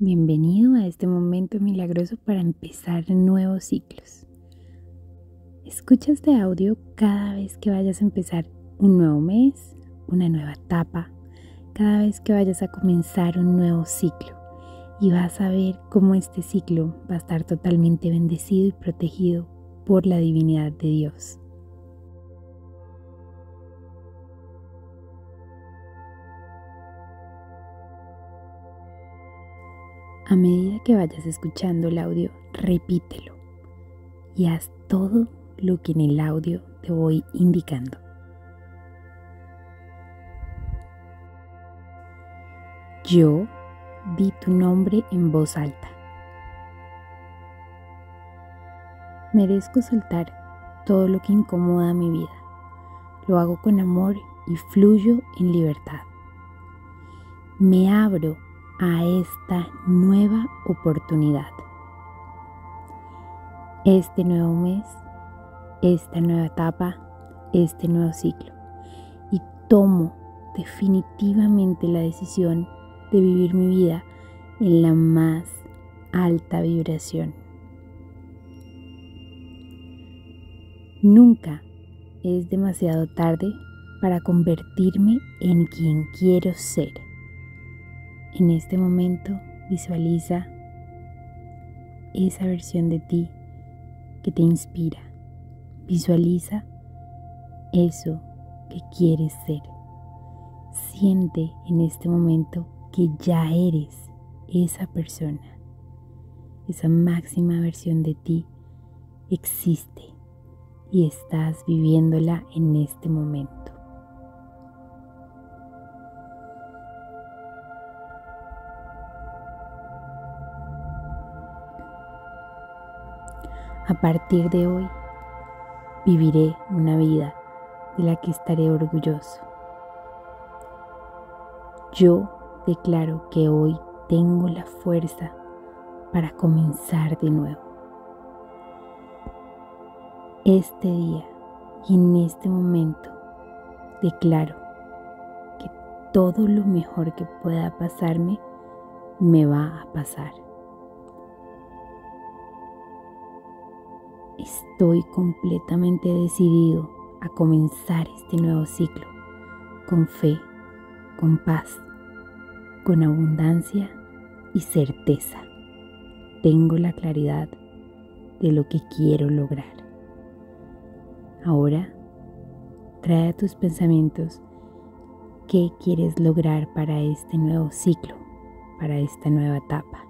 Bienvenido a este momento milagroso para empezar nuevos ciclos. Escucha este audio cada vez que vayas a empezar un nuevo mes, una nueva etapa, cada vez que vayas a comenzar un nuevo ciclo y vas a ver cómo este ciclo va a estar totalmente bendecido y protegido por la divinidad de Dios. A medida que vayas escuchando el audio, repítelo y haz todo lo que en el audio te voy indicando. Yo di tu nombre en voz alta. Merezco soltar todo lo que incomoda mi vida. Lo hago con amor y fluyo en libertad. Me abro a esta nueva oportunidad. Este nuevo mes, esta nueva etapa, este nuevo ciclo. Y tomo definitivamente la decisión de vivir mi vida en la más alta vibración. Nunca es demasiado tarde para convertirme en quien quiero ser. En este momento visualiza esa versión de ti que te inspira. Visualiza eso que quieres ser. Siente en este momento que ya eres esa persona. Esa máxima versión de ti existe y estás viviéndola en este momento. A partir de hoy, viviré una vida de la que estaré orgulloso. Yo declaro que hoy tengo la fuerza para comenzar de nuevo. Este día y en este momento declaro que todo lo mejor que pueda pasarme me va a pasar. Estoy completamente decidido a comenzar este nuevo ciclo con fe, con paz, con abundancia y certeza. Tengo la claridad de lo que quiero lograr. Ahora, trae a tus pensamientos qué quieres lograr para este nuevo ciclo, para esta nueva etapa.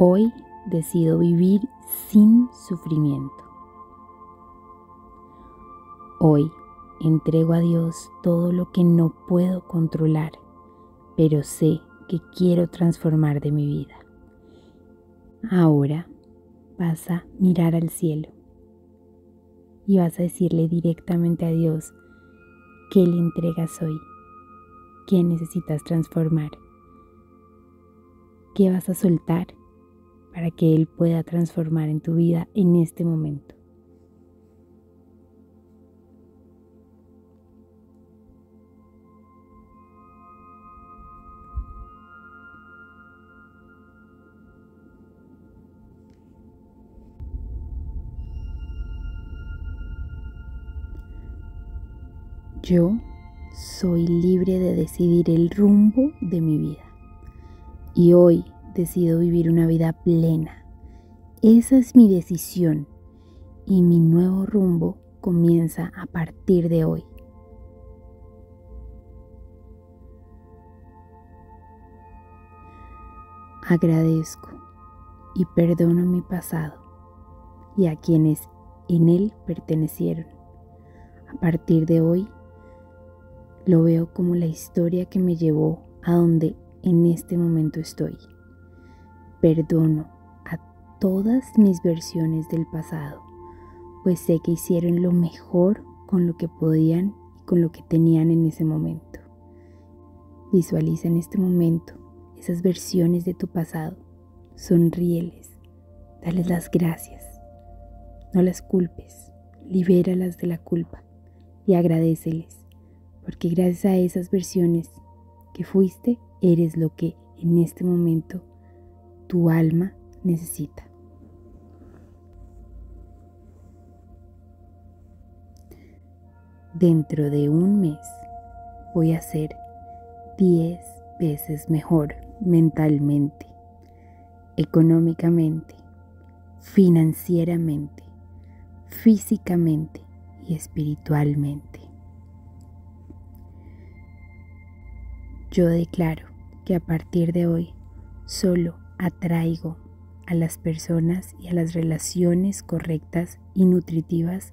Hoy decido vivir sin sufrimiento. Hoy entrego a Dios todo lo que no puedo controlar, pero sé que quiero transformar de mi vida. Ahora vas a mirar al cielo y vas a decirle directamente a Dios qué le entregas hoy, qué necesitas transformar, qué vas a soltar para que Él pueda transformar en tu vida en este momento. Yo soy libre de decidir el rumbo de mi vida. Y hoy decido vivir una vida plena. Esa es mi decisión y mi nuevo rumbo comienza a partir de hoy. Agradezco y perdono mi pasado y a quienes en él pertenecieron. A partir de hoy lo veo como la historia que me llevó a donde en este momento estoy. Perdono a todas mis versiones del pasado, pues sé que hicieron lo mejor con lo que podían y con lo que tenían en ese momento. Visualiza en este momento esas versiones de tu pasado, sonríeles, Dales las gracias. No las culpes. Libéralas de la culpa y agradeceles, porque gracias a esas versiones que fuiste, eres lo que en este momento tu alma necesita. Dentro de un mes voy a ser 10 veces mejor mentalmente, económicamente, financieramente, físicamente y espiritualmente. Yo declaro que a partir de hoy solo atraigo a las personas y a las relaciones correctas y nutritivas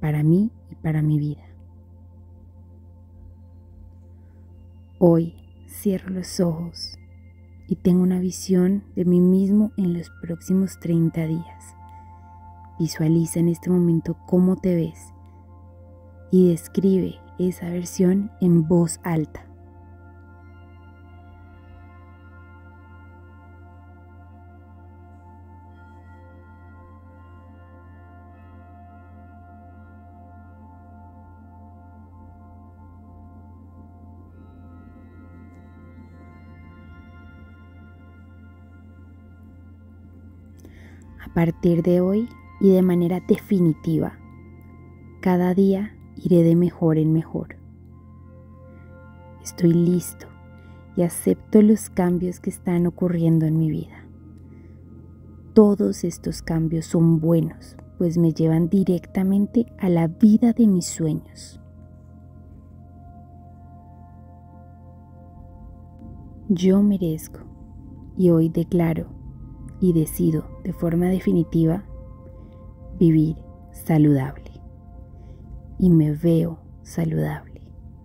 para mí y para mi vida. Hoy cierro los ojos y tengo una visión de mí mismo en los próximos 30 días. Visualiza en este momento cómo te ves y describe esa versión en voz alta. Partir de hoy y de manera definitiva, cada día iré de mejor en mejor. Estoy listo y acepto los cambios que están ocurriendo en mi vida. Todos estos cambios son buenos, pues me llevan directamente a la vida de mis sueños. Yo merezco y hoy declaro y decido de forma definitiva vivir saludable. Y me veo saludable.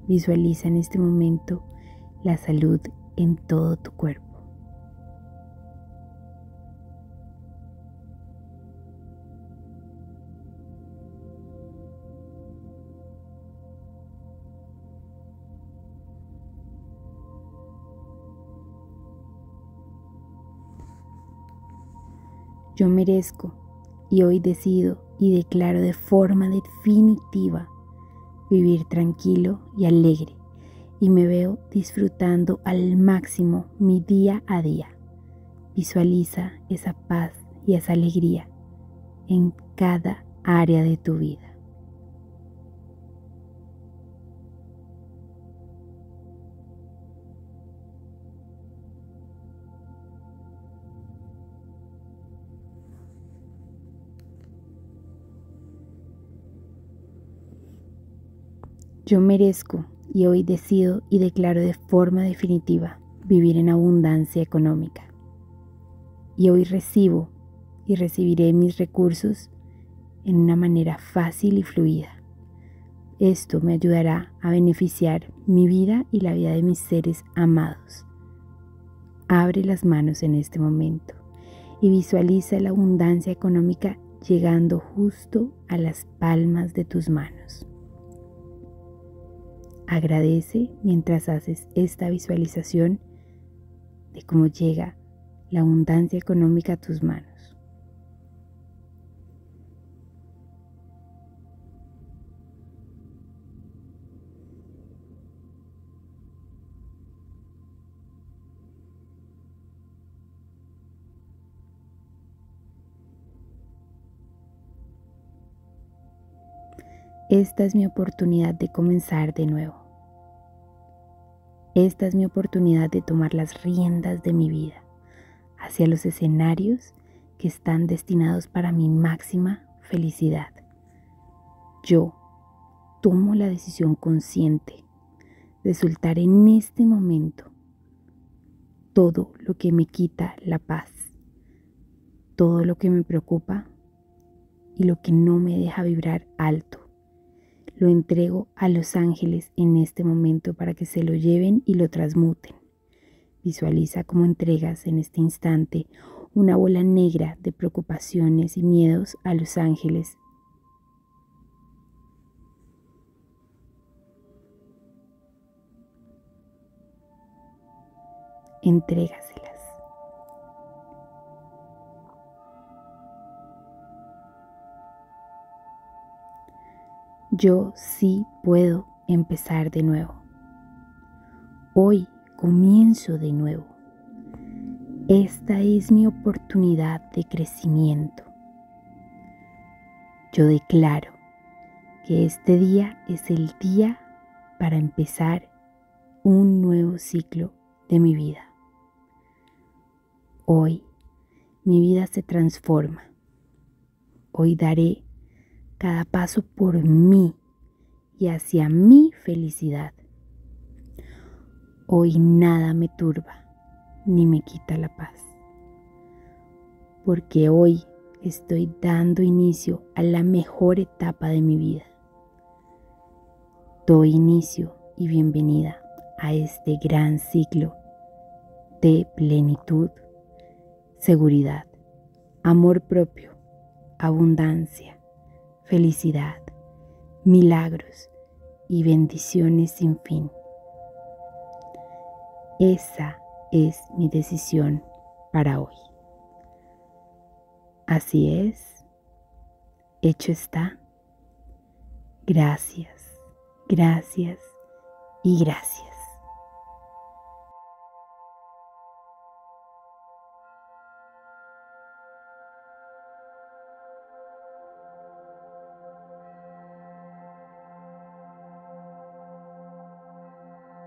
Visualiza en este momento la salud en todo tu cuerpo. Yo merezco y hoy decido y declaro de forma definitiva vivir tranquilo y alegre y me veo disfrutando al máximo mi día a día. Visualiza esa paz y esa alegría en cada área de tu vida. Yo merezco y hoy decido y declaro de forma definitiva vivir en abundancia económica. Y hoy recibo y recibiré mis recursos en una manera fácil y fluida. Esto me ayudará a beneficiar mi vida y la vida de mis seres amados. Abre las manos en este momento y visualiza la abundancia económica llegando justo a las palmas de tus manos. Agradece mientras haces esta visualización de cómo llega la abundancia económica a tus manos. Esta es mi oportunidad de comenzar de nuevo. Esta es mi oportunidad de tomar las riendas de mi vida hacia los escenarios que están destinados para mi máxima felicidad. Yo tomo la decisión consciente de soltar en este momento todo lo que me quita la paz, todo lo que me preocupa y lo que no me deja vibrar alto lo entrego a los ángeles en este momento para que se lo lleven y lo transmuten. Visualiza cómo entregas en este instante una bola negra de preocupaciones y miedos a los ángeles. Entrégaselas. Yo sí puedo empezar de nuevo. Hoy comienzo de nuevo. Esta es mi oportunidad de crecimiento. Yo declaro que este día es el día para empezar un nuevo ciclo de mi vida. Hoy mi vida se transforma. Hoy daré cada paso por mí y hacia mi felicidad. Hoy nada me turba ni me quita la paz. Porque hoy estoy dando inicio a la mejor etapa de mi vida. Doy inicio y bienvenida a este gran ciclo de plenitud, seguridad, amor propio, abundancia, felicidad, milagros y bendiciones sin fin. Esa es mi decisión para hoy. Así es, hecho está. Gracias, gracias y gracias.